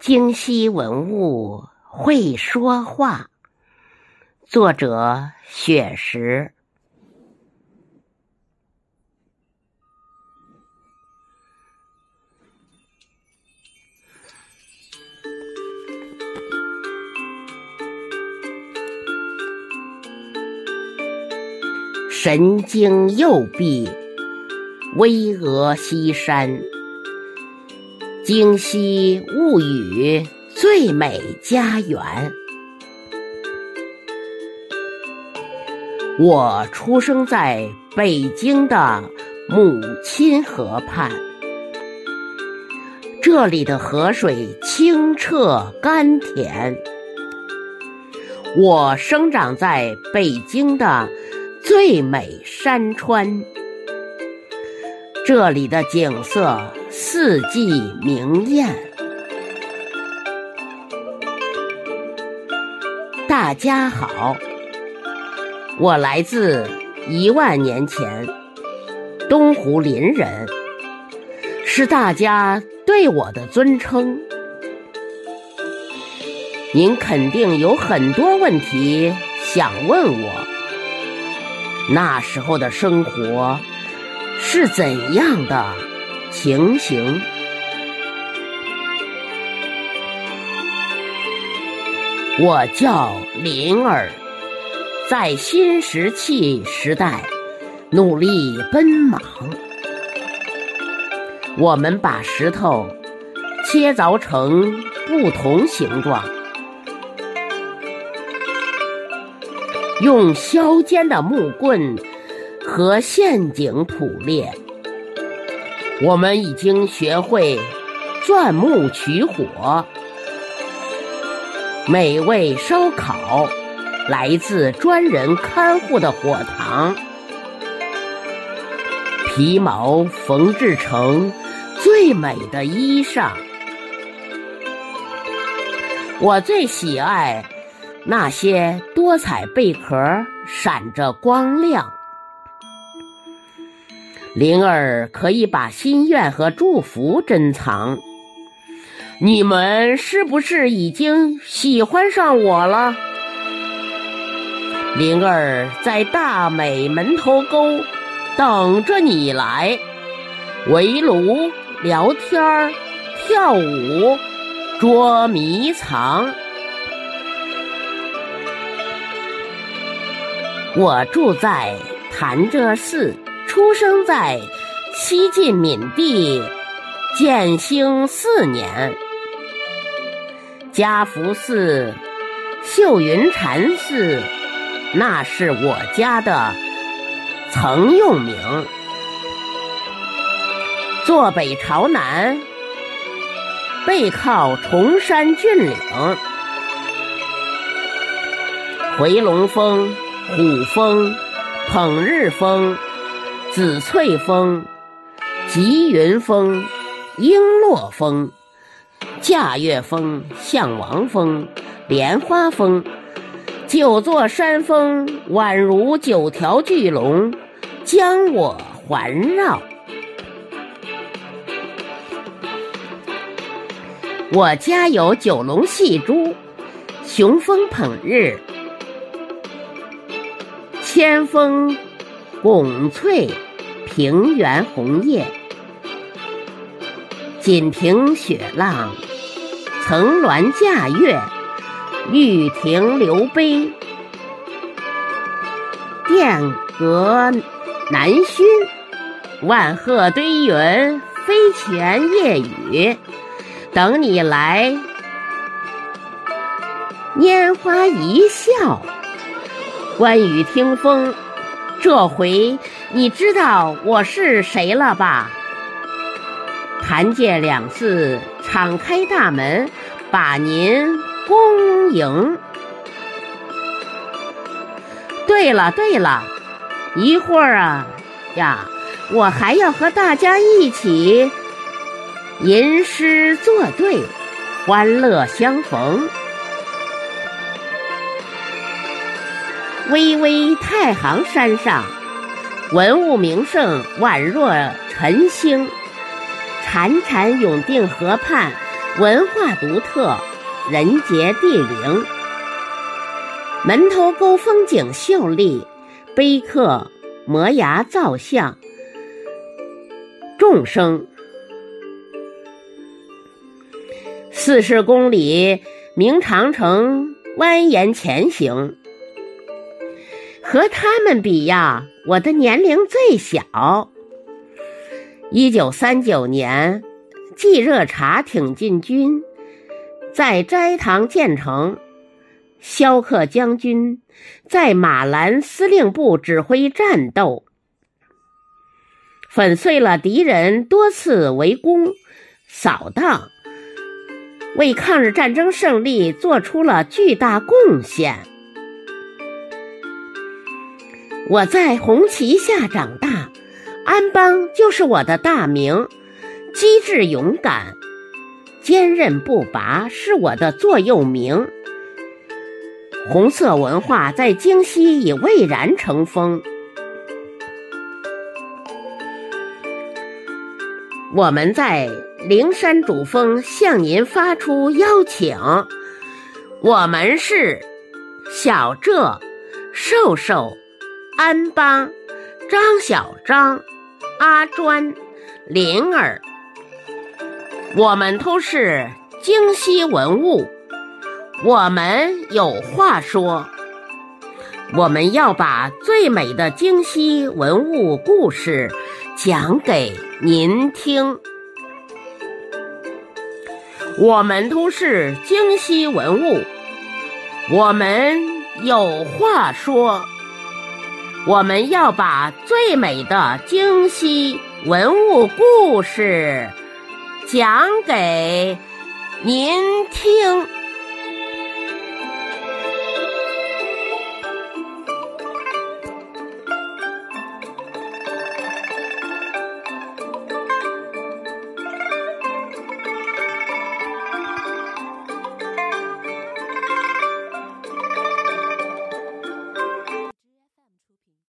京西文物会说话，作者雪石。神经右臂，巍峨西山。京西物语最美家园。我出生在北京的母亲河畔，这里的河水清澈甘甜。我生长在北京的最美山川，这里的景色。四季明艳。大家好，我来自一万年前，东湖林人，是大家对我的尊称。您肯定有很多问题想问我，那时候的生活是怎样的？情形。我叫灵儿，在新石器时代努力奔忙。我们把石头切凿成不同形状，用削尖的木棍和陷阱捕猎。我们已经学会钻木取火，美味烧烤来自专人看护的火塘，皮毛缝制成最美的衣裳。我最喜爱那些多彩贝壳，闪着光亮。灵儿可以把心愿和祝福珍藏。你们是不是已经喜欢上我了？灵儿在大美门头沟等着你来，围炉聊天跳舞捉迷藏。我住在潭柘寺。出生在西晋闵帝建兴四年，嘉福寺、秀云禅寺，那是我家的曾用名。坐北朝南，背靠崇山峻岭，回龙峰、虎峰、捧日峰。紫翠峰、吉云峰、璎珞峰、驾月峰、象王峰、莲花峰，九座山峰宛如九条巨龙，将我环绕。我家有九龙戏珠、雄风捧日、千峰拱翠。平原红叶，锦屏雪浪，层峦架月，玉亭流杯，殿阁南熏，万壑堆云，飞泉夜雨，等你来，拈花一笑，观雨听风。这回你知道我是谁了吧？谭界两次敞开大门，把您恭迎。对了对了，一会儿啊呀，我还要和大家一起吟诗作对，欢乐相逢。巍巍太行山上，文物名胜宛若晨星；潺潺永定河畔，文化独特，人杰地灵。门头沟风景秀丽，碑刻摩崖造像，众生。四十公里明长城蜿蜒前行，和他们比呀，我的年龄最小。一九三九年，冀热察挺进军在斋堂建成，萧克将军在马兰司令部指挥战斗，粉碎了敌人多次围攻扫荡，为抗日战争胜利做出了巨大贡献。我在红旗下长大。安邦就是我的大名，机智勇敢、坚韧不拔是我的座右铭。红色文化在京西已蔚然成风。我们在灵山主峰向您发出邀请，我们是小浙、瘦瘦、安邦、张小张。阿专、灵儿，我们都是京西文物，我们有话说。我们要把最美的京西文物故事讲给您听。我们都是京西文物，我们有话说。我们要把最美的京西文物故事讲给您听。